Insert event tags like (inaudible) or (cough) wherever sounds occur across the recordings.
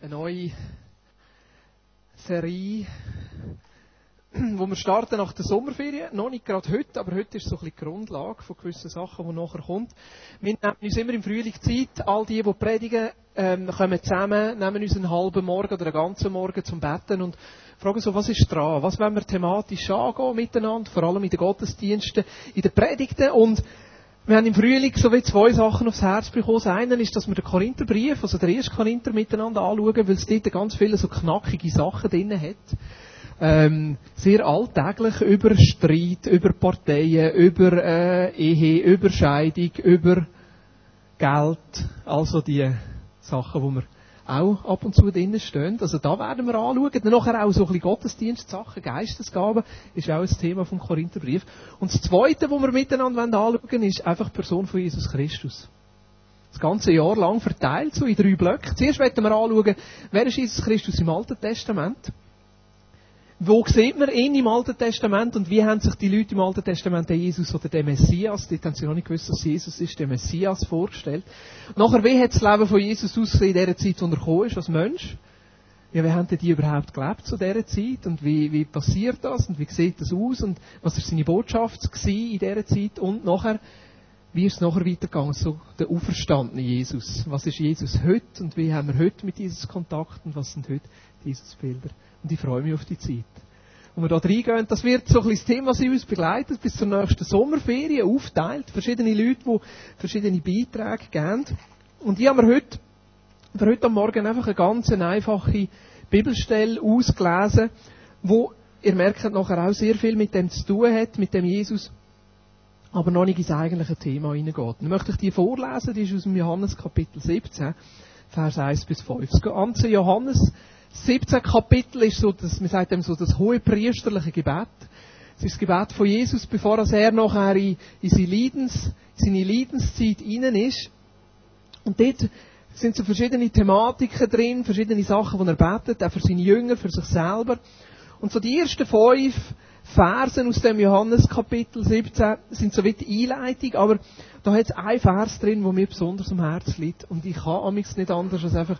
eine neue Serie, wo wir starten nach der Sommerferien. Noch nicht gerade heute, aber heute ist so ein bisschen die Grundlage von gewissen Sachen, die nachher kommt. Wir nehmen uns immer im Frühling Zeit. All die, die predigen, ähm, kommen zusammen, nehmen uns einen halben Morgen oder einen ganzen Morgen zum Betten und fragen so, was ist dran? Was wollen wir thematisch angehen miteinander? Vor allem in den Gottesdiensten, in den Predigten und wir haben im Frühling so wie zwei Sachen aufs Herz bekommen. Das eine ist, dass wir den Korintherbrief, also den ersten Korinther miteinander anschauen, weil es dort ganz viele so knackige Sachen drin hat. Ähm, sehr alltäglich über Streit, über Parteien, über äh, Ehe, über Scheidung, über Geld, also die Sachen, wo wir auch ab und zu drinnen stehen. Also da werden wir anschauen. Dann nachher auch so ein bisschen Gottesdienstsachen, Geistesgaben, ist auch ein Thema vom Korintherbrief. Und das Zweite, was wir miteinander anschauen wollen, ist einfach die Person von Jesus Christus. Das ganze Jahr lang verteilt, so in drei Blöcke. Zuerst werden wir anschauen, wer ist Jesus Christus im Alten Testament? Wo sieht man ihn im Alten Testament und wie haben sich die Leute im Alten Testament den Jesus oder den Messias, dort haben sie noch nicht gewusst, dass Jesus ist, den Messias vorgestellt. Nachher, wie hat das Leben von Jesus ausgesehen in der Zeit, wo er ist, als Mensch? Ja, wie haben die überhaupt gelebt zu dieser Zeit und wie, wie passiert das und wie sieht das aus und was ist seine Botschaft in dieser Zeit und nachher, wie ist es nachher weitergegangen, so der auferstandene Jesus. Was ist Jesus heute und wie haben wir heute mit Jesus Kontakt und was sind heute Jesus Bilder? Und ich freue mich auf die Zeit. Und wir da reingehen, das wird so ein bisschen das Thema sein, uns begleitet bis zur nächsten Sommerferien, aufteilt, verschiedene Leute, die verschiedene Beiträge geben. Und ich habe mir heute, für heute am Morgen einfach eine ganz einfache Bibelstelle ausgelesen, wo ihr merkt nachher auch sehr viel mit dem zu tun hat, mit dem Jesus, aber noch nicht ins eigentliche Thema hineingeht. Dann möchte ich die vorlesen, die ist aus dem Johannes Kapitel 17, Vers 1 bis 5. Das ganze Johannes 17 Kapitel ist so, das, man sagt dem so das hohe priesterliche Gebet. Es ist das Gebet von Jesus, bevor er nachher in, in seine, Leidens, seine Leidenszeit hinein ist. Und dort sind so verschiedene Thematiken drin, verschiedene Sachen, die er betet, auch für seine Jünger, für sich selber. Und so die ersten fünf Versen aus dem Johannes Kapitel 17 sind so wie die Einleitung, aber da hat es einen Vers drin, der mir besonders am Herzen liegt. Und ich kann amigs nicht anders als einfach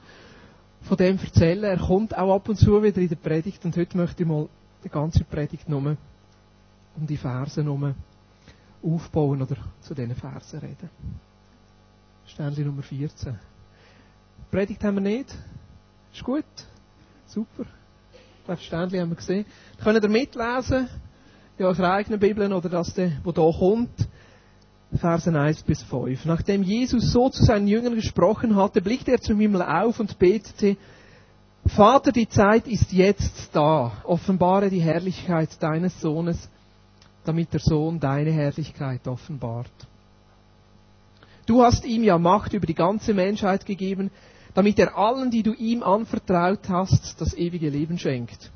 von dem erzählen. Er kommt auch ab und zu wieder in der Predigt und heute möchte ich mal die ganze Predigt nur um die Verse herum aufbauen oder zu diesen Versen reden. Sternli Nummer 14. Predigt haben wir nicht. Ist gut. Super. Das Sternli haben wir gesehen. Könnt ihr mitlesen? In eurer eigenen Bibel oder das, wo da kommt. Versen 1 bis 5. Nachdem Jesus so zu seinen Jüngern gesprochen hatte, blickte er zum Himmel auf und betete, Vater, die Zeit ist jetzt da. Offenbare die Herrlichkeit deines Sohnes, damit der Sohn deine Herrlichkeit offenbart. Du hast ihm ja Macht über die ganze Menschheit gegeben, damit er allen, die du ihm anvertraut hast, das ewige Leben schenkt.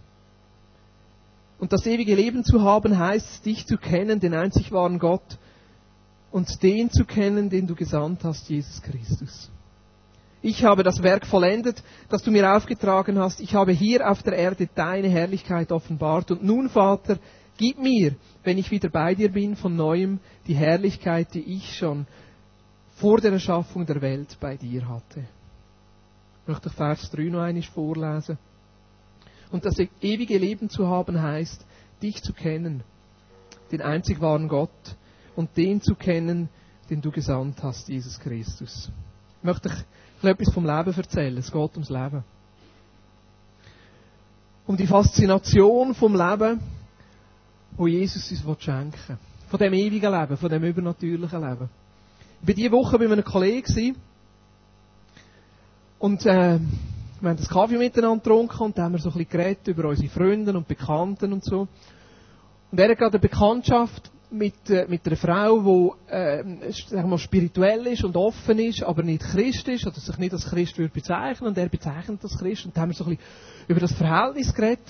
Und das ewige Leben zu haben heißt, dich zu kennen, den einzig wahren Gott, und den zu kennen, den du gesandt hast, Jesus Christus. Ich habe das Werk vollendet, das du mir aufgetragen hast. Ich habe hier auf der Erde deine Herrlichkeit offenbart. Und nun, Vater, gib mir, wenn ich wieder bei dir bin, von neuem die Herrlichkeit, die ich schon vor der Erschaffung der Welt bei dir hatte. Ich möchte Vers 3 noch einmal vorlesen. Und das ewige Leben zu haben heißt, dich zu kennen, den einzig wahren Gott, und den zu kennen, den du gesandt hast, Jesus Christus. Ich möchte euch etwas vom Leben erzählen. Es geht ums Leben. Um die Faszination vom Leben, wo Jesus uns schenken will. Von dem ewigen Leben, von dem übernatürlichen Leben. Ich war diese Woche bei einem Kollegen und äh, wir haben das Kaffee miteinander getrunken und da haben wir so ein bisschen geredet über unsere Freunde und Bekannten und so. Und er hat gerade eine Bekanntschaft, mit, äh, mit einer Frau, die äh, sagen wir, spirituell ist und offen ist, aber nicht Christ ist, oder sich nicht als Christ würde bezeichnen, und er bezeichnet als Christ, und da haben wir so ein bisschen über das Verhältnis geredet.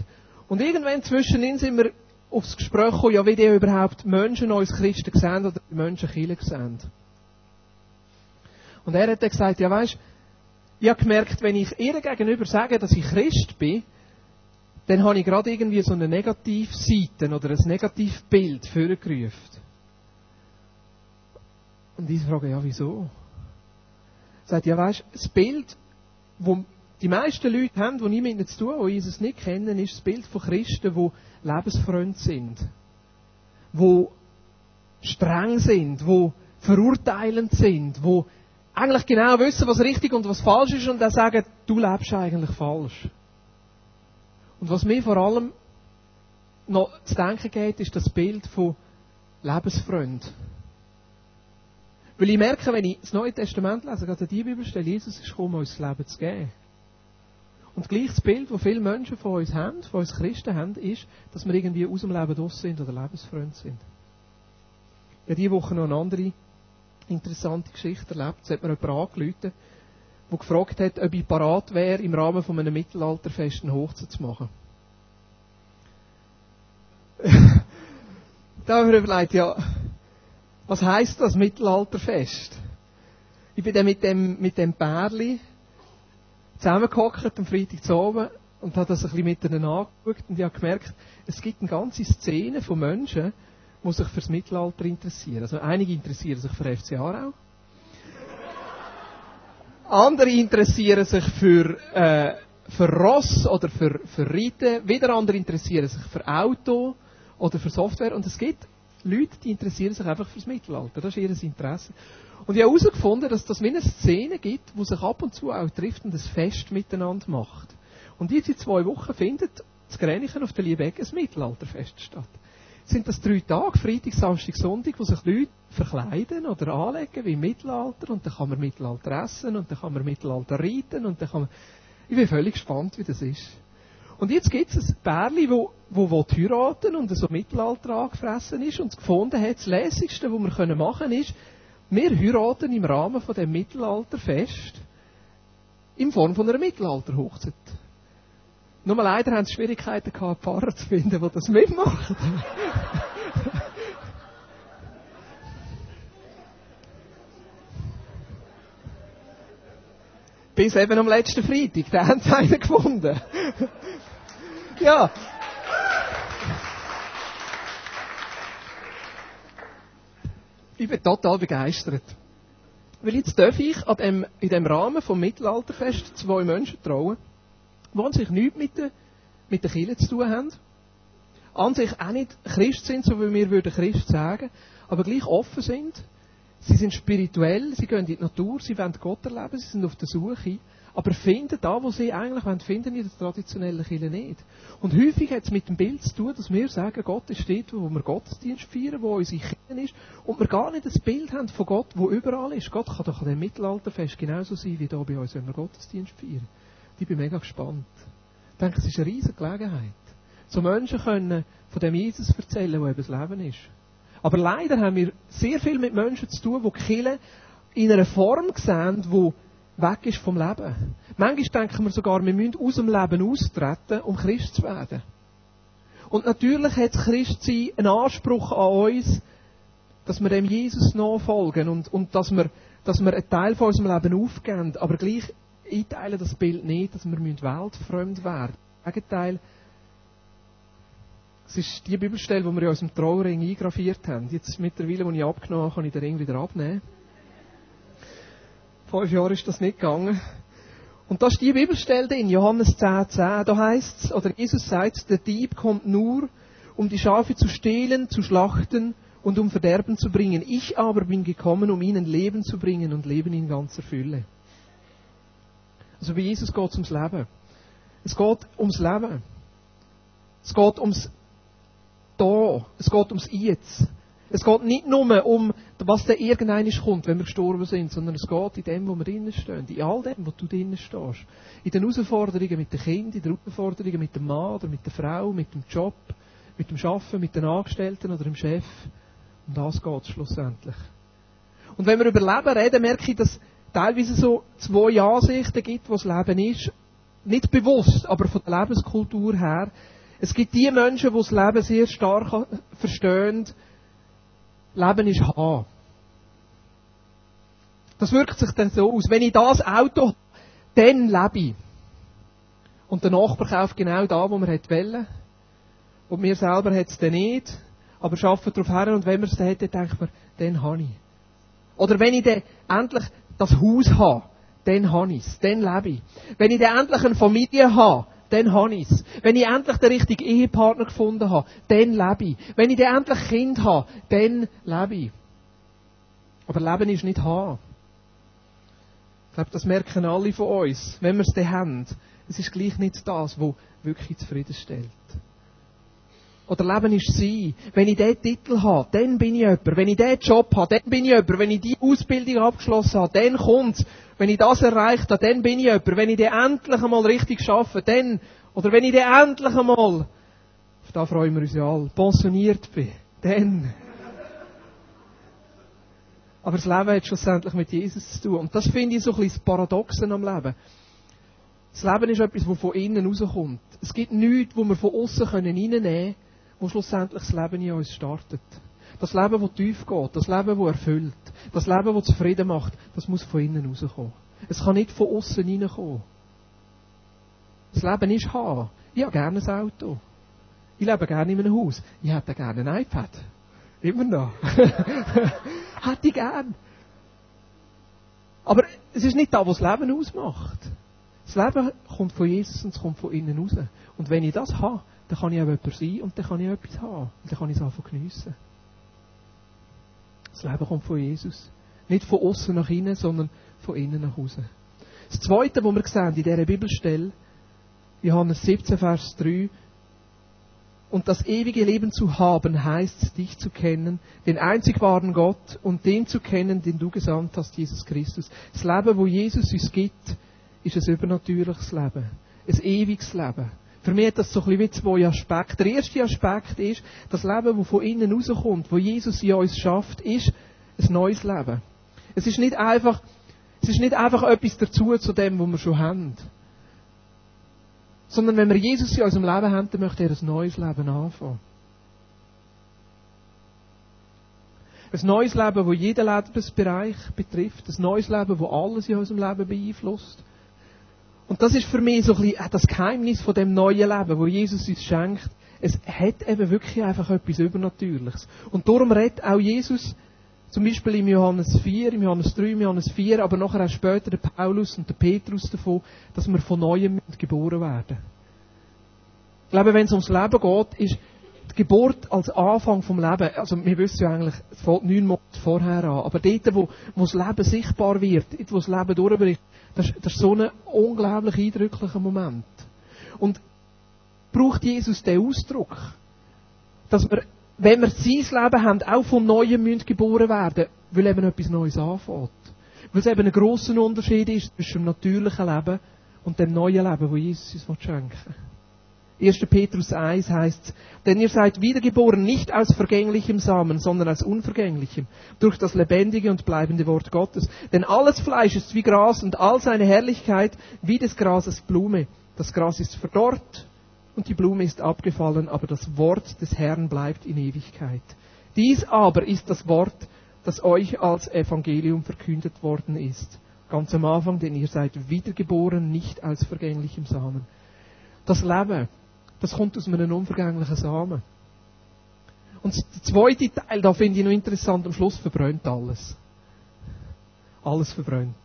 Und irgendwann zwischen ihnen sind wir aufs Gespräch gekommen, ja, wie die überhaupt Menschen uns Christen sehen oder Menschen Kirche sehen. Und er hat dann gesagt, ja weisst, ich habe gemerkt, wenn ich ihr gegenüber sage, dass ich Christ bin, dann habe ich gerade irgendwie so eine Negativseite oder ein Negativbild vorgerufen. Und ich frage, ja, wieso? Sagt, ja, weißt, das Bild, wo Die meisten Leute haben, die nichts mit ihnen zu tun, die Jesus nicht kennen, ist das Bild von Christen, die Lebensfreunde sind. Die streng sind, die verurteilend sind, die eigentlich genau wissen, was richtig und was falsch ist und dann sagen, du lebst eigentlich falsch. Und was mir vor allem noch zu denken geht, ist das Bild von Lebensfreund. Weil ich merke, wenn ich das Neue Testament lese, gerade die Bibelstelle, Jesus ist gekommen, uns das Leben zu geben. Und gleich das Bild, das viele Menschen von uns haben, von uns Christen haben, ist, dass wir irgendwie aus dem Leben draus sind oder Lebensfreund sind. Ich habe diese Woche noch eine andere interessante Geschichte erlebt. Es hat mir jemand angerufen, der gefragt hat, ob ich parat wäre, im Rahmen von einem Mittelalterfest eine Hochzeit zu machen. (laughs) da habe ich mir überlegt, ja, was heisst das Mittelalterfest? Ich bin dann mit dem, mit dem Pärli zusammengehockt am Freitag zu oben und habe das ein bisschen miteinander angeschaut und ich habe gemerkt, es gibt eine ganze Szene von Menschen, die sich für das Mittelalter interessieren. Also einige interessieren sich für FC Aarau. Andere interessieren sich für, äh, für Ross oder für, für Reiten. Wieder andere interessieren sich für Auto oder für Software. Und es gibt Leute, die interessieren sich einfach fürs Mittelalter. Das ist ihr Interesse. Und ich habe herausgefunden, dass das wie eine Szene gibt, wo sich ab und zu auch trifft und ein Fest miteinander macht. Und diese zwei Wochen findet das Gränichen auf der Liebeck ein Mittelalterfest statt sind das drei Tage, Freitag, Samstag, Sonntag, wo sich Leute verkleiden oder anlegen wie im Mittelalter und dann kann man Mittelalter essen und dann kann man Mittelalter reiten und dann kann man... Ich bin völlig gespannt, wie das ist. Und jetzt gibt es ein Pärchen, wo, wo heiraten und so Mittelalter angefressen ist und es gefunden hat, das Lässigste, was wir machen können, ist, wir heiraten im Rahmen von dem Mittelalterfest in Form von einer Mittelalterhochzeit. Nur leider haben sie Schwierigkeiten gehabt, Pfarrer zu finden, die das mitmachen. (laughs) Bis eben am letzten Freitag, da haben sie einen gefunden. (laughs) ja. Ich bin total begeistert. Weil jetzt darf ich an dem, in dem Rahmen vom Mittelalterfest zwei Menschen trauen sich nichts mit der, mit der Kirche zu tun haben, an sich auch nicht Christ sind, so wie wir würden Christ sagen, aber gleich offen sind. Sie sind spirituell, sie gehen in die Natur, sie wollen Gott erleben, sie sind auf der Suche, aber finden da, wo sie eigentlich wollen, finden in der traditionellen Kirche nicht. Und häufig hat es mit dem Bild zu tun, dass wir sagen, Gott ist dort, wo wir Gottesdienst feiern, wo unsere Kirche ist, und wir gar nicht das Bild haben von Gott, wo überall ist. Gott kann doch an dem Mittelalterfest genauso sein, wie hier bei uns, wenn wir Gottesdienst feiern. Ich bin mega gespannt. Ich denke, es ist eine riesige Gelegenheit. So Menschen können von dem Jesus erzählen, der eben das Leben ist. Aber leider haben wir sehr viel mit Menschen zu tun, die Killen in einer Form sehen, die weg ist vom Leben. Manchmal denken wir sogar, wir müssen aus dem Leben austreten, um Christ zu werden. Und natürlich hat Christsein einen Anspruch an uns, dass wir dem Jesus nachfolgen und, und dass, wir, dass wir einen Teil von unserem Leben aufgeben. Aber gleich einteilen das Bild nicht, dass wir weltfremd werden Im Gegenteil, es ist die Bibelstelle, die wir in unserem Trauring eingraviert haben. Jetzt mittlerweile, als ich abgenommen habe, kann ich den Ring wieder abnehmen. Fünf Jahre ist das nicht gegangen. Und da ist die Bibelstelle drin, Johannes 10, 10. Da heißt es, oder Jesus sagt, der Dieb kommt nur, um die Schafe zu stehlen, zu schlachten und um Verderben zu bringen. Ich aber bin gekommen, um ihnen Leben zu bringen und Leben in ganzer Fülle. Also bei Jesus geht es ums Leben. Es geht ums Leben. Es geht ums Da. Es geht ums Jetzt. Es geht nicht nur um, was da irgendein kommt, wenn wir gestorben sind, sondern es geht in dem, wo wir drinnen stehen. In all dem, wo du drinnen stehst. In den Herausforderungen mit den Kindern, in den Herausforderungen mit dem Mann oder mit der Frau, mit dem Job, mit dem Schaffen, mit den Angestellten oder dem Chef. Um das geht es schlussendlich. Und wenn wir über Leben reden, merke ich, dass teilweise so zwei Ansichten gibt, was Leben ist. Nicht bewusst, aber von der Lebenskultur her. Es gibt die Menschen, die das Leben sehr stark verstehen. Leben ist haben. Das wirkt sich dann so aus. Wenn ich das Auto habe, dann lebe ich. Und der Nachbar kauft genau da, wo man wollte. Und mir selber hat es dann nicht. Aber schafft darauf her. Und wenn man es dann hat, dann denkt man, dann habe ich. Oder wenn ich dann endlich das Haus habe, dann habe ich es, dann lebe ich. Wenn ich dann endlich eine Familie habe, dann habe ich es. Wenn ich endlich den richtigen Ehepartner gefunden habe, dann lebe ich. Wenn ich dann endlich Kind habe, dann lebe ich. Aber Leben ist nicht haben. Ich glaube, das merken alle von uns, wenn wir es dann haben. Es ist gleich nicht das, was wirklich zufriedenstellt. Oder Leben ist sein. Wenn ich diesen Titel habe, dann bin ich jemand. Wenn ich diesen Job habe, dann bin ich jemand. Wenn ich diese Ausbildung abgeschlossen habe, dann kommt's. Wenn ich das erreicht habe, dann bin ich jemand. Wenn ich dann endlich einmal richtig schaffe, dann, oder wenn ich dann endlich einmal, auf das freuen wir uns ja alle, pensioniert bin, dann. Aber das Leben hat schlussendlich mit Jesus zu tun. Und das finde ich so ein bisschen das Paradoxe am Leben. Das Leben ist etwas, das von innen rauskommt. Es gibt nichts, wo wir von außen reinnehmen können, wo schlussendlich das Leben in uns startet. Das Leben, das tief geht, das Leben, das erfüllt, das Leben, das zufrieden macht, das muss von innen rauskommen. Es kann nicht von außen reinkommen. Das Leben ist haben. Ich habe gerne ein Auto. Ich lebe gerne in einem Haus. Ich hätte gerne ein iPad. Immer noch. (laughs) hätte ich gern. Aber es ist nicht das, was das Leben ausmacht. Das Leben kommt von Jesus und es kommt von innen raus. Und wenn ich das habe, dann kann ich auch jemand sein und dann kann ich etwas haben. Und dann kann ich es einfach geniessen. Das Leben kommt von Jesus. Nicht von außen nach innen, sondern von innen nach außen. Das Zweite, was wir sehen in dieser Bibelstelle, Johannes 17, Vers 3, und das ewige Leben zu haben, heißt dich zu kennen, den einzig wahren Gott und den zu kennen, den du gesandt hast, Jesus Christus. Das Leben, wo Jesus uns gibt, ist ein übernatürliches Leben. Ein ewiges Leben. Für mich hat das so ein bisschen wie zwei Aspekte. Der erste Aspekt ist, das Leben, das von innen rauskommt, wo Jesus in uns schafft, ist ein neues Leben. Es ist nicht einfach, es ist nicht einfach etwas dazu zu dem, was wir schon haben. Sondern wenn wir Jesus in unserem Leben haben, dann möchte er ein neues Leben anfangen. Ein neues Leben, das jeden Lebensbereich betrifft. Ein neues Leben, das alles in unserem Leben beeinflusst. Und das ist für mich so ein bisschen das Geheimnis von dem neuen Leben, wo Jesus uns schenkt. Es hat eben wirklich einfach etwas Übernatürliches. Und darum redet auch Jesus zum Beispiel im Johannes 4, im Johannes 3, im Johannes 4, aber nachher auch später der Paulus und der Petrus davon, dass wir von Neuem geboren werden. Ich glaube, wenn es ums Leben geht, ist die Geburt als Anfang vom Leben, also wir wissen ja eigentlich, es fängt neun Monate vorher an, aber dort, wo, wo das Leben sichtbar wird, dort, wo das Leben durchbricht, das, das ist so ein unglaublich eindrücklicher Moment. Und braucht Jesus den Ausdruck, dass wir wenn wir sein Leben haben, auch von Neuem müssen geboren werden, weil eben etwas Neues anfängt. Weil es eben ein grosser Unterschied ist zwischen dem natürlichen Leben und dem neuen Leben, das Jesus uns schenken will. 1. Petrus 1 heißt, denn ihr seid wiedergeboren nicht aus vergänglichem Samen, sondern aus unvergänglichem, durch das lebendige und bleibende Wort Gottes. Denn alles Fleisch ist wie Gras und all seine Herrlichkeit wie des Grases Blume. Das Gras ist verdorrt und die Blume ist abgefallen, aber das Wort des Herrn bleibt in Ewigkeit. Dies aber ist das Wort, das euch als Evangelium verkündet worden ist. Ganz am Anfang, denn ihr seid wiedergeboren, nicht aus vergänglichem Samen. Das Leben, das kommt aus einem unvergänglichen Samen. Und der zweite Teil, da finde ich noch interessant, am Schluss verbrennt alles. Alles verbrennt.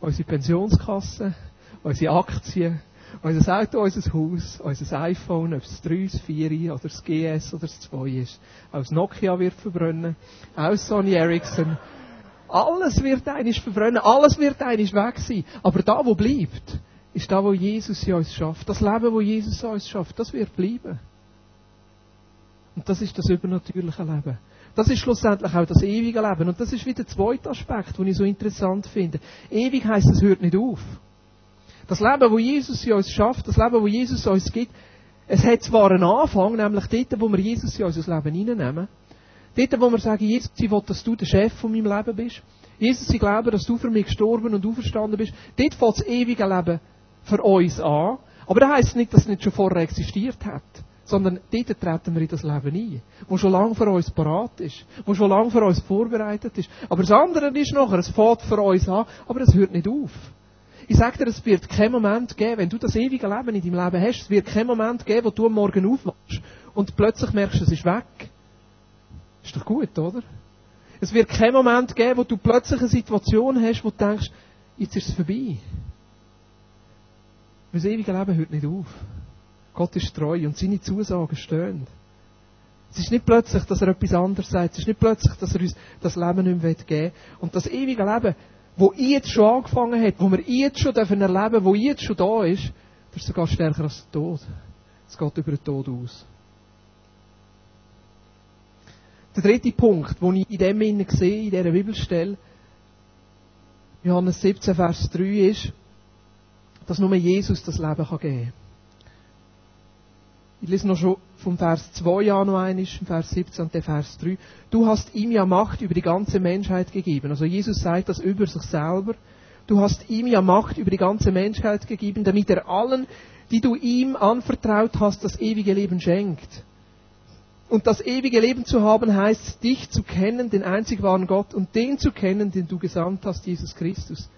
Unsere Pensionskasse, unsere Aktien, unser Auto, unser Haus, unser iPhone, ob es das 3, das 4 oder das GS oder das 2 ist. Auch das Nokia wird verbrennen. Auch das Sony Ericsson. Alles wird einiges verbrennen. Alles wird einiges weg sein. Aber da, wo bleibt, ist da, wo Jesus in uns schafft. Das Leben, wo Jesus in uns schafft, das wird bleiben. Und das ist das übernatürliche Leben. Das ist schlussendlich auch das ewige Leben. Und das ist wieder der zweite Aspekt, den ich so interessant finde. Ewig heißt, es hört nicht auf. Das Leben, wo Jesus in uns schafft, das Leben, wo Jesus uns gibt, es hat zwar einen Anfang, nämlich dort, wo wir Jesus in unser Leben hineinnehmen. Dort, wo wir sagen, Jesus, ich will, dass du der Chef von meinem Leben bist. Jesus, ich glaube, dass du für mich gestorben und auferstanden bist. Dort fängt das ewige Leben für uns an. Aber das heisst nicht, dass es nicht schon vorher existiert hat. Sondern dort treten wir in das Leben ein. Wo schon lange für uns parat ist. Wo schon lange für uns vorbereitet ist. Aber das andere ist nachher, es fängt für uns an, aber es hört nicht auf. Ich sage dir, es wird keinen Moment geben, wenn du das ewige Leben in deinem Leben hast, es wird keinen Moment geben, wo du am Morgen aufwachst und plötzlich merkst, es ist weg. Ist doch gut, oder? Es wird keinen Moment geben, wo du plötzlich eine Situation hast, wo du denkst, jetzt ist es vorbei. Weil das ewige Leben hört nicht auf. Gott ist treu und seine Zusagen stehen. Es ist nicht plötzlich, dass er etwas anderes sagt. Es ist nicht plötzlich, dass er uns das Leben nicht mehr geben will. Und das ewige Leben, wo jetzt schon angefangen hat, wo wir jetzt schon erleben dürfen, wo jetzt schon da ist, das ist sogar stärker als der Tod. Es geht über den Tod aus. Der dritte Punkt, den ich in dem Innen sehe, in dieser Bibelstelle, Johannes 17, Vers 3 ist, dass nur Jesus das Leben geben kann. Ich lese noch schon vom Vers 2 an noch einmal, Vers 17 und der Vers 3. Du hast ihm ja Macht über die ganze Menschheit gegeben. Also Jesus sagt das über sich selber. Du hast ihm ja Macht über die ganze Menschheit gegeben, damit er allen, die du ihm anvertraut hast, das ewige Leben schenkt. Und das ewige Leben zu haben heißt, dich zu kennen, den einzig wahren Gott, und den zu kennen, den du gesandt hast, Jesus Christus.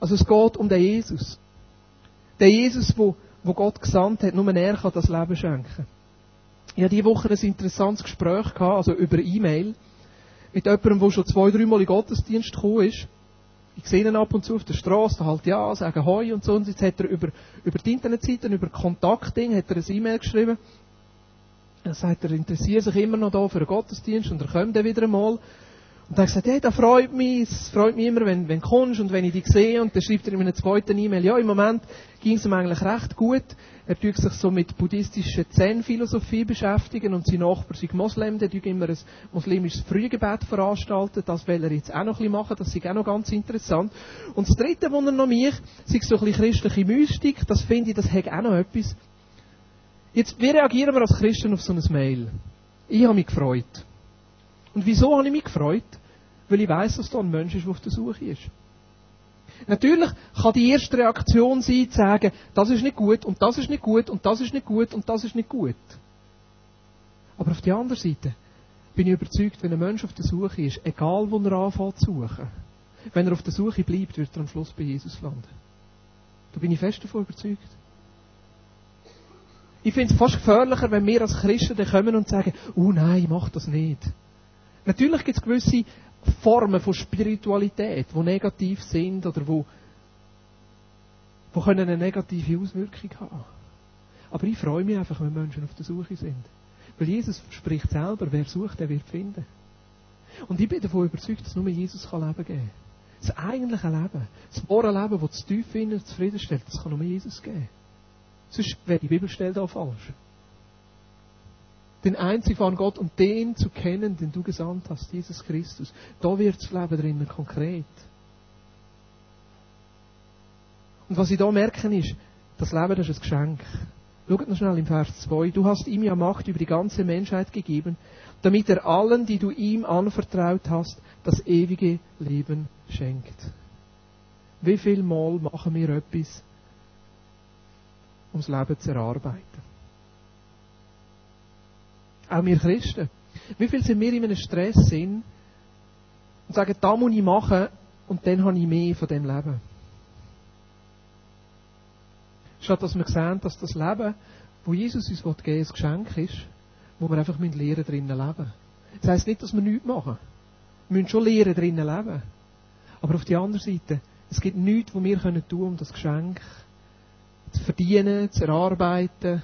Also es geht um den Jesus. Der Jesus, wo wo Gott gesandt hat, nur er kann das Leben schenken. Ich hatte diese Woche ein interessantes Gespräch gehabt, also über E-Mail, mit jemandem, der schon zwei, dreimal in Gottesdienst gekommen ist. Ich sehe ihn ab und zu auf der Straße, halt ja, sagen Hoi und so. Und jetzt hat er über, über die Internetseiten, über Kontaktding, hat er ein E-Mail geschrieben. Er sagt, er interessiert sich immer noch da für einen Gottesdienst und er kommt dann wieder einmal. Und er hat gesagt, hey, das freut mich, es freut mich immer, wenn, wenn du kommst und wenn ich dich sehe. Und dann schreibt er in einer zweiten E-Mail, ja, im Moment ging es ihm eigentlich recht gut. Er tut sich so mit buddhistischer Zen-Philosophie beschäftigen und sein Nachbar ist Moslem, der tut immer ein muslimisches Frühgebet veranstalten. Das will er jetzt auch noch ein bisschen machen, das ist auch noch ganz interessant. Und das dritte, was er noch mich, sei so ein bisschen christliche Mystik, das finde ich, das hat auch noch etwas. Jetzt, wie reagieren wir als Christen auf so ein Mail? Ich habe mich gefreut. Und wieso habe ich mich gefreut? Weil ich weiß, dass da ein Mensch ist, der auf der Suche ist. Natürlich kann die erste Reaktion sein, zu sagen, das ist nicht gut und das ist nicht gut und das ist nicht gut und das ist nicht gut. Aber auf der anderen Seite bin ich überzeugt, wenn ein Mensch auf der Suche ist, egal wo er anfängt zu suchen, wenn er auf der Suche bleibt, wird er am Schluss bei Jesus landen. Da bin ich fest davon überzeugt. Ich finde es fast gefährlicher, wenn wir als Christen dann kommen und sagen, oh nein, mach das nicht. Natürlich gibt es gewisse Formen von Spiritualität, die negativ sind oder wo, wo können eine negative Auswirkung haben. Aber ich freue mich einfach, wenn Menschen auf der Suche sind. Weil Jesus spricht selber, wer sucht, der wird finden. Und ich bin davon überzeugt, dass nur Jesus kann Leben geben kann. Das eigentliche Leben, das wahre Leben, das zu tief innen zufriedenstellt, das kann nur Jesus geben. Sonst wäre die Bibelstelle da falsch den einzig wahren Gott und den zu kennen, den du gesandt hast, Jesus Christus. Da wird das Leben drinnen konkret. Und was ich da merken ist, das Leben das ist ein Geschenk. Schaut noch schnell im Vers 2. Du hast ihm ja Macht über die ganze Menschheit gegeben, damit er allen, die du ihm anvertraut hast, das ewige Leben schenkt. Wie viel Mal machen wir etwas, um das Leben zu erarbeiten? Auch wir Christen. Wie viel sind wir in einem Stress sind und sagen, da muss ich machen und dann habe ich mehr von dem Leben. Statt dass wir sehen, dass das Leben, wo Jesus uns geben will, ein Geschenk ist, wo wir einfach lernen drinnen leben. Das heisst nicht, dass wir nichts machen. Wir müssen schon lernen drinnen leben. Aber auf der anderen Seite, es gibt nichts, was wir tun können, um das Geschenk zu verdienen, zu erarbeiten,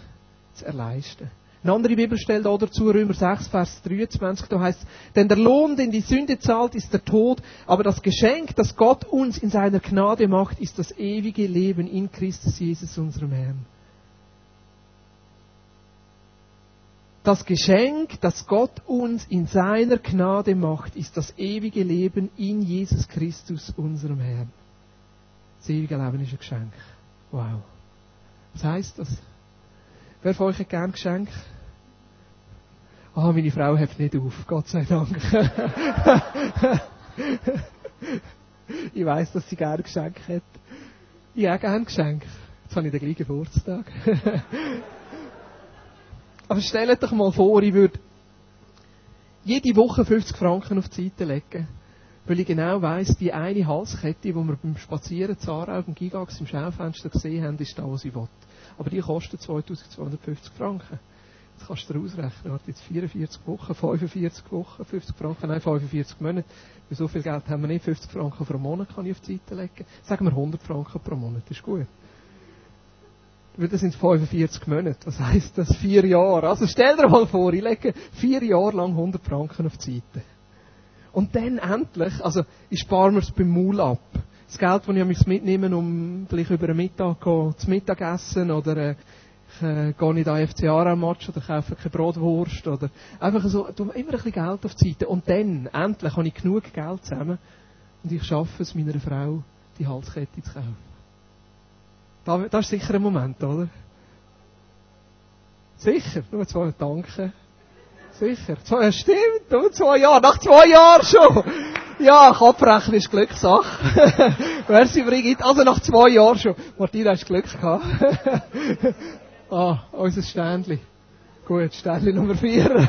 zu erleisten. Eine andere Bibelstelle dazu, Römer 6, Vers 23, da heißt denn der Lohn, den die Sünde zahlt, ist der Tod, aber das Geschenk, das Gott uns in seiner Gnade macht, ist das ewige Leben in Christus Jesus, unserem Herrn. Das Geschenk, das Gott uns in seiner Gnade macht, ist das ewige Leben in Jesus Christus, unserem Herrn. Das ewige Leben ist ein Geschenk. Wow. Was heißt das? Wer von euch hat gern Geschenk? Ah, meine Frau hebt nicht auf, Gott sei Dank. (laughs) ich weiß, dass sie gerne Geschenk hat. Ich auch gerne Geschenk. Jetzt habe ich den gleichen Geburtstag. (laughs) Aber stellt euch mal vor, ich würde jede Woche 50 Franken auf die Seite legen. Weil ich genau weiss, die eine Halskette, die wir beim Spazieren zu Aarau dem Gigax im Schaufenster gesehen haben, ist da, was ich will. Aber die kostet 2250 Franken. Jetzt kannst du dir ausrechnen, warte, jetzt 44 Wochen, 45 Wochen, 50 Franken, nein, 45 Monate. Weil so viel Geld haben wir nicht, 50 Franken pro Monat kann ich auf die Seite legen. Sagen wir 100 Franken pro Monat, ist gut. Weil das sind 45 Monate. Was heisst das? Vier Jahre. Also stell dir mal vor, ich lege vier Jahre lang 100 Franken auf die Seite. Und dann endlich, also ich spare mir es beim Maul ab. Das Geld, das ich mitnehmen um vielleicht über einen Mittag zu Mittagessen oder äh, ich äh, gehe nicht an FC Aarau-Match oder kaufe keine Brotwurst oder einfach so, tu immer ein bisschen Geld auf die Seite und dann, endlich, habe ich genug Geld zusammen und ich schaffe es, meiner Frau die Halskette zu kaufen. Das, das ist sicher ein Moment, oder? Sicher, nur zwei Danke. Sicher. Zwei, stimmt, nur zwei Jahre, nach zwei Jahren schon. Ja, Kopfrechnen ist Glückssache. (laughs) Merci, Brigitte. Also nach zwei Jahren schon. Martina, hast Glück gehabt. (laughs) Ah, unser Ständli. Gut, Ständli Nummer 4. (laughs)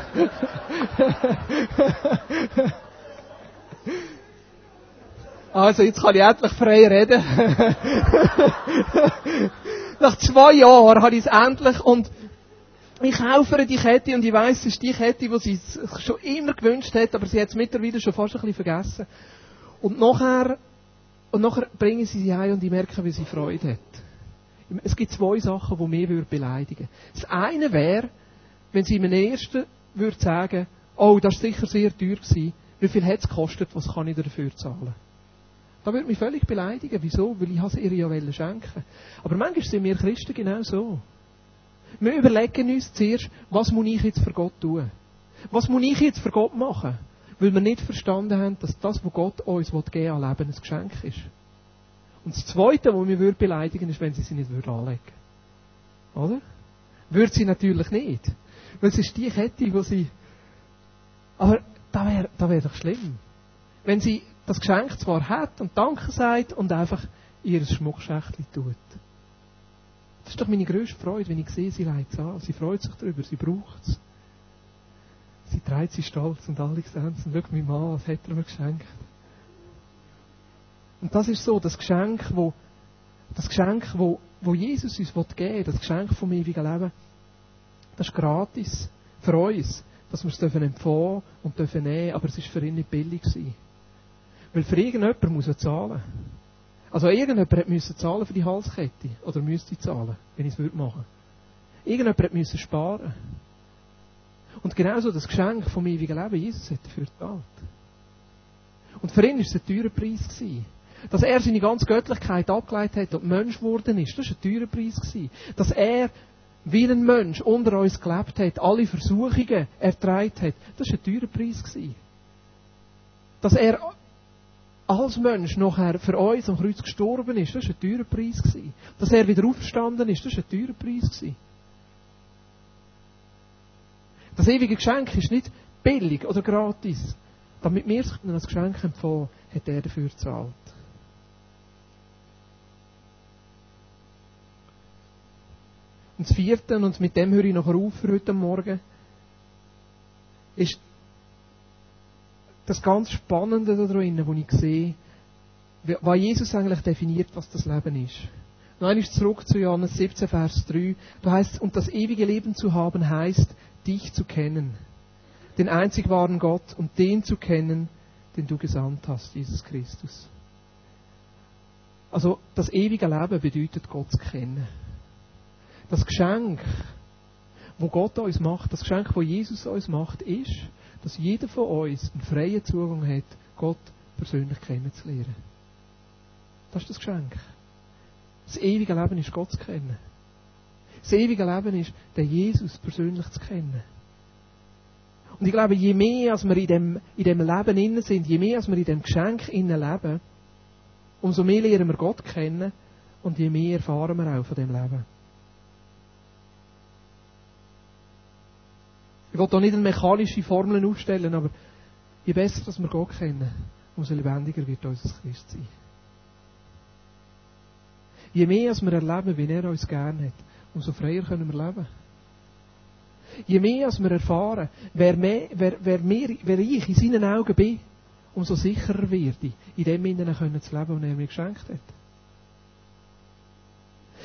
also, jetzt kann ich endlich frei reden. Nach zwei Jahren habe ich es endlich und ich kaufe die Kette und ich weiss, es ist die Kette, die sie sich schon immer gewünscht hat, aber sie hat es mittlerweile schon fast ein bisschen vergessen. Und nachher, und nachher bringe ich sie heim und ich merke, wie sie Freude hat. Es gibt zwei Sachen, die mich beleidigen würden. Das eine wäre, wenn sie mir ersten würde sagen, oh, das war sicher sehr teuer gewesen. Wie viel hat es gekostet, was kann ich dafür zahlen? Das würde mich völlig beleidigen. Wieso? Weil ich sie ihr ja schenken Aber manchmal sind wir Christen genau so. Wir überlegen uns zuerst, was muss ich jetzt für Gott tun? Was muss ich jetzt für Gott machen? Weil wir nicht verstanden haben, dass das, was Gott uns geben will, ein Geschenk ist. Und das Zweite, was würde beleidigen ist, wenn sie sie nicht würde anlegen Oder? Würde sie natürlich nicht. Weil es ist die Kette, wo sie... Aber da wäre da wär doch schlimm. Wenn sie das Geschenk zwar hat und Danke sagt und einfach ihr Schmuckschächtchen tut. Das ist doch meine grösste Freude, wenn ich sehe, sie leidet es an. Sie freut sich darüber, sie braucht es. Sie trägt sie stolz und alle sehen es und schaut mich an, was hat er mir geschenkt. Und das ist so, das Geschenk, wo, das Geschenk, wo, wo Jesus uns geben will, das Geschenk vom ewigen Leben, das ist gratis für uns, dass wir es dürfen empfangen und dürfen nehmen, aber es ist für ihn nicht billig sein. Weil für irgendjemand muss er zahlen. Also irgendjemand hat müssen zahlen für die Halskette. Oder müsste zahlen, wenn ich es würde machen. Irgendjemand hat müssen sparen. Und genauso das Geschenk vom ewigen Leben, Jesus hat dafür gezahlt. Und für ihn war es ein teurer Preis. Dass er seine ganze Göttlichkeit abgeleitet hat und Mensch geworden ist, das war ein teurer Preis. Dass er wie ein Mensch unter uns gelebt hat, alle Versuchungen ertragen hat, das war ein teurer Preis. Dass er als Mensch nachher für uns am Kreuz gestorben ist, das war ein teurer Preis. Gewesen. Dass er wieder auferstanden ist, das war ein teurer Preis. Gewesen. Das ewige Geschenk ist nicht billig oder gratis. Damit wir sich das Geschenk empfangen, hat er dafür gezahlt. Und das vierte, und mit dem höre ich nachher auf für heute Morgen, ist das ganz Spannende da drinnen, wo ich sehe, was Jesus eigentlich definiert, was das Leben ist. Noch einmal zurück zu Johannes 17, Vers 3. Da heißt und das ewige Leben zu haben heißt, dich zu kennen. Den einzig wahren Gott und den zu kennen, den du gesandt hast, Jesus Christus. Also, das ewige Leben bedeutet, Gott zu kennen. Das Geschenk, wo Gott uns macht, das Geschenk, wo Jesus uns macht, ist, dass jeder von uns einen freien Zugang hat, Gott persönlich kennenzulernen. Das ist das Geschenk. Das ewige Leben ist Gott zu kennen. Das ewige Leben ist, den Jesus persönlich zu kennen. Und ich glaube, je mehr als wir in dem, in dem Leben innen sind, je mehr als wir in dem Geschenk innen leben, umso mehr lernen wir Gott kennen und je mehr erfahren wir auch von dem Leben. Ich will hier nicht eine mechanische Formel aufstellen, aber je besser dass wir Gott kennen, umso lebendiger wird unser Christsein. Je mehr als wir erleben, wie er uns gerne hat, umso freier können wir leben. Je mehr als wir erfahren, wer, mehr, wer, wer, mehr, wer ich in seinen Augen bin, umso sicherer werde ich, in dem Innen können zu leben, was er mir geschenkt hat.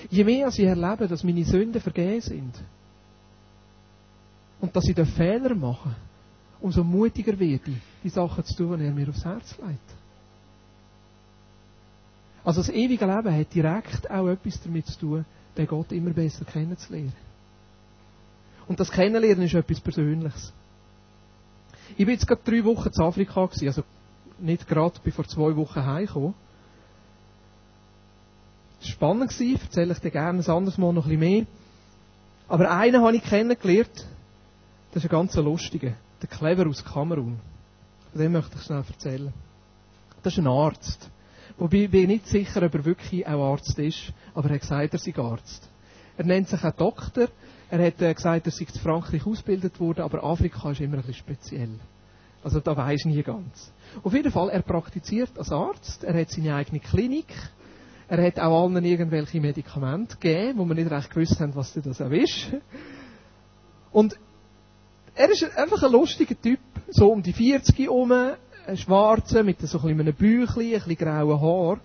Je mehr als ich erlebe, dass meine Sünden vergeben sind, und dass ich den Fehler mache, umso mutiger werde ich, die Sachen zu tun, die er mir aufs Herz legt. Also das ewige Leben hat direkt auch etwas damit zu tun, den Gott immer besser kennenzulernen. Und das Kennenlernen ist etwas Persönliches. Ich bin jetzt gerade drei Wochen in Afrika gewesen, also nicht gerade, bin vor zwei Wochen heimgekommen. War spannend, gewesen, erzähle ich dir gerne ein anderes Mal noch ein bisschen mehr. Aber einen habe ich kennengelernt, das ist ein ganz lustiger, der Clever aus Kamerun. Von dem möchte ich schnell erzählen. Das ist ein Arzt. Wobei ich bin nicht sicher, ob er wirklich auch Arzt ist, aber er hat gesagt, er sei Arzt. Er nennt sich auch Doktor. Er hat äh, gesagt, er sei in Frankreich ausgebildet worden, aber Afrika ist immer ein bisschen speziell. Also da weiß nie ganz. Auf jeden Fall, er praktiziert als Arzt, er hat seine eigene Klinik, er hat auch allen irgendwelche Medikamente gegeben, wo wir nicht recht gewusst haben, was das auch ist. Und er ist einfach ein lustiger Typ, so um die 40 herum, ein Schwarzer mit so ein bisschen Bäuchchen, ein bisschen grauen Haar.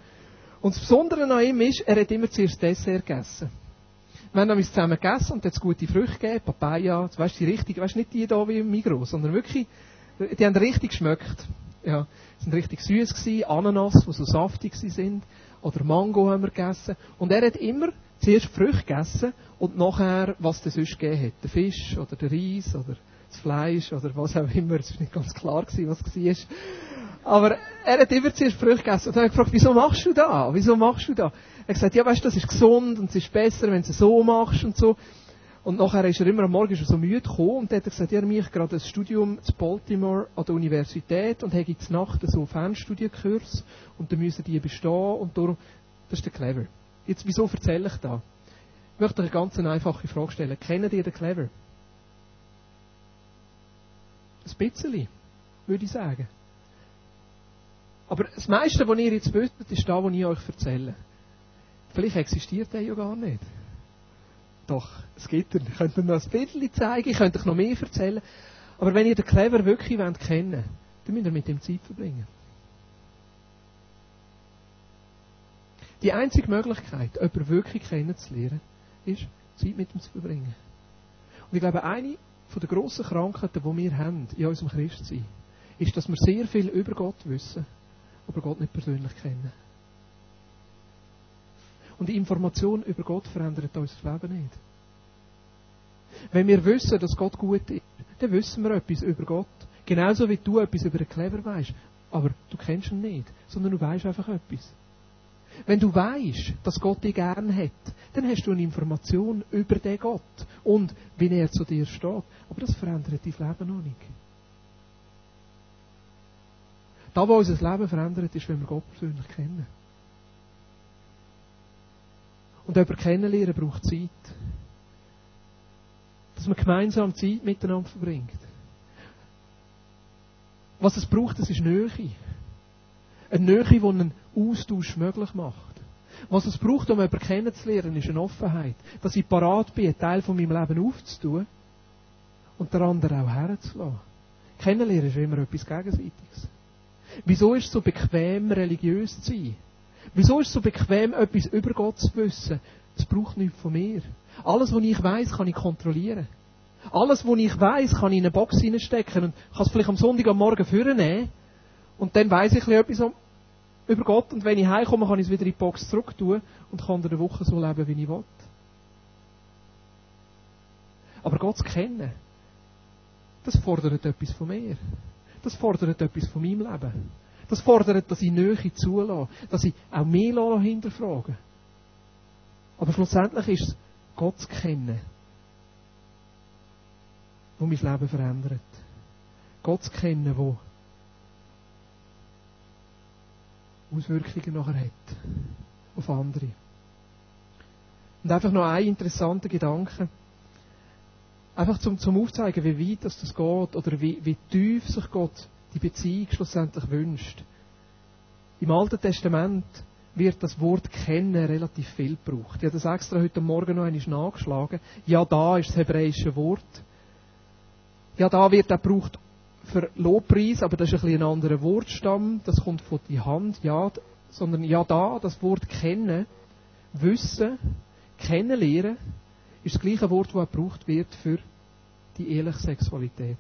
Und das Besondere an ihm ist, er hat immer zuerst Dessert gegessen. Wir haben nämlich zusammen gegessen und hat gute Früchte gegeben, Papaya, weißt du, die richtig, weißt nicht die da wie im Migros, sondern wirklich, die haben richtig geschmeckt. Ja, sind richtig süß gewesen, Ananas, die so saftig sind, oder Mango haben wir gegessen. Und er hat immer zuerst Früchte gegessen und nachher, was es sonst gegeben hat. Der Fisch oder der Reis oder das Fleisch oder was auch immer. Es war nicht ganz klar, was es war. Aber er hat immer zuerst Früchte gegessen. Und dann habe ich gefragt, wieso machst du das? Wieso machst du das? Er hat gesagt, ja, weißt du, das ist gesund und es ist besser, wenn du es so machst und so. Und nachher ist er immer am Morgen schon so müde gekommen und hat gesagt, ja, mich gerade ein Studium zu Baltimore an der Universität und habe jetzt Nacht so Fernstudienkurs und dann müssen die bestehen und darum, das ist der Clever. Jetzt, wieso erzähle ich da? Ich möchte euch eine ganz einfache Frage stellen. Kennen ihr den Clever? Ein bisschen, würde ich sagen. Aber das meiste, was ihr jetzt wisst, ist das, was ich euch erzähle. Vielleicht existiert er ja gar nicht. Doch, es gibt er. Ich könnte euch noch ein Bild zeigen, ich könnte euch noch mehr erzählen. Aber wenn ihr den Clever wirklich wollt kennen dann müsst ihr mit ihm Zeit verbringen. Die einzige Möglichkeit, jemanden wirklich kennenzulernen, ist, Zeit mit ihm zu verbringen. Und ich glaube, eine von der grossen Krankheiten, die wir haben in unserem Christsein, ist, dass wir sehr viel über Gott wissen, aber Gott nicht persönlich kennen. Und die Information über Gott verändert unser Leben nicht. Wenn wir wissen, dass Gott gut ist, dann wissen wir etwas über Gott. Genauso wie du etwas über den Clever weißt. Aber du kennst ihn nicht, sondern du weißt einfach etwas. Wenn du weißt, dass Gott dich gern hat, dann hast du eine Information über den Gott und wie er zu dir steht. Aber das verändert dein Leben noch nicht. Da, wo unser Leben verändert, ist, wenn wir Gott persönlich kennen. Und jemanden kennenlernen braucht Zeit. Dass man gemeinsam Zeit miteinander verbringt. Was es braucht, das ist Nähe. Eine Nähe, die einen Austausch möglich macht. Was es braucht, um jemanden kennenzulernen, ist eine Offenheit. Dass ich parat bin, einen Teil von meinem Leben aufzutun und der andere auch herzulassen. Kennenlernen ist immer etwas Gegenseitiges. Wieso ist es so bequem, religiös zu sein? Wieso ist es so bequem, etwas über Gott zu wissen? Es braucht nichts von mir. Alles, was ich weiß, kann ich kontrollieren. Alles, was ich weiß, kann ich in eine Box hineinstecken und kann es vielleicht am Sonntag am Morgen vornehmen. Und dann weiß ich etwas über Gott und wenn ich heimkomme, kann ich es wieder in die Box zurück tun und kann in der Woche so leben, wie ich will. Aber Gott zu kennen, das fordert etwas von mir. Das fordert etwas von meinem Leben. Das fordert, dass ich Nähe zulasse, dass ich auch mehr hinterfrage. Aber schlussendlich ist es Gott zu kennen, wo mein Leben verändert. Gott zu kennen, wo Auswirkungen nachher hat auf andere. Und einfach noch ein interessanter Gedanke. Einfach zum, zum Aufzeigen, wie weit das, geht oder wie, wie tief sich Gott die Beziehung schlussendlich wünscht. Im Alten Testament wird das Wort kennen relativ viel gebraucht. Ich habe das extra heute Morgen noch einmal nachgeschlagen. Ja, da ist das hebräische Wort. Ja, da wird auch gebraucht für Lobpreis, aber das ist ein, bisschen ein anderer Wortstamm. Das kommt von die Hand, ja, sondern ja, da, das Wort kennen, wissen, kennenlernen, ist das gleiche Wort, das gebraucht wird für die ehrliche Sexualität.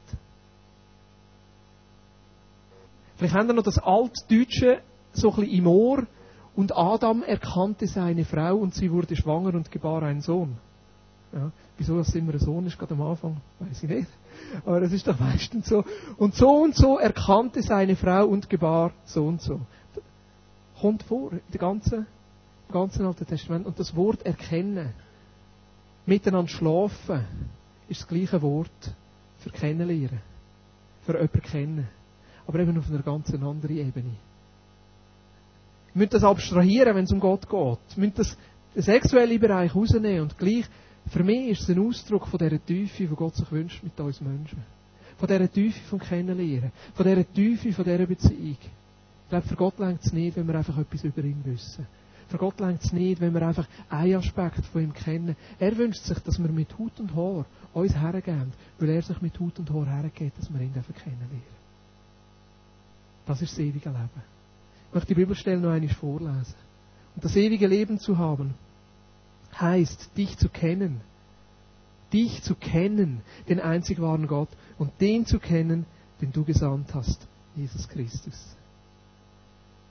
Vielleicht haben wir noch das Altdeutsche so ein bisschen im Ohr. Und Adam erkannte seine Frau und sie wurde schwanger und gebar einen Sohn. Ja, wieso das immer ein Sohn ist, gerade am Anfang, weiß ich nicht. Aber es ist doch meistens so. Und so und so erkannte seine Frau und gebar so und so. Kommt vor, in ganzen, im ganzen Alten Testament. Und das Wort erkennen, miteinander schlafen, ist das gleiche Wort für kennenlernen. Für jemanden kennen. Aber eben auf einer ganz anderen Ebene. Wir müssen das abstrahieren, wenn es um Gott geht. Wir müssen das, den sexuellen Bereich rausnehmen und gleich für mich ist es ein Ausdruck von dieser Tiefe, die Gott sich wünscht mit uns Menschen. Von dieser Tiefe vom Kennenlernen. Von dieser Tiefe von dieser Beziehung. Ich glaube, für Gott längt es nicht, wenn wir einfach etwas über ihn wissen. Für Gott längt es nicht, wenn wir einfach einen Aspekt von ihm kennen. Er wünscht sich, dass wir mit Hut und Haar uns hergeben, weil er sich mit Hut und Haar hergeht, dass wir ihn kennenlernen. Das ist das ewige Leben. Ich möchte die Bibelstelle noch einmal vorlesen. Und das ewige Leben zu haben, heißt, dich zu kennen. Dich zu kennen, den einzig wahren Gott, und den zu kennen, den du gesandt hast, Jesus Christus.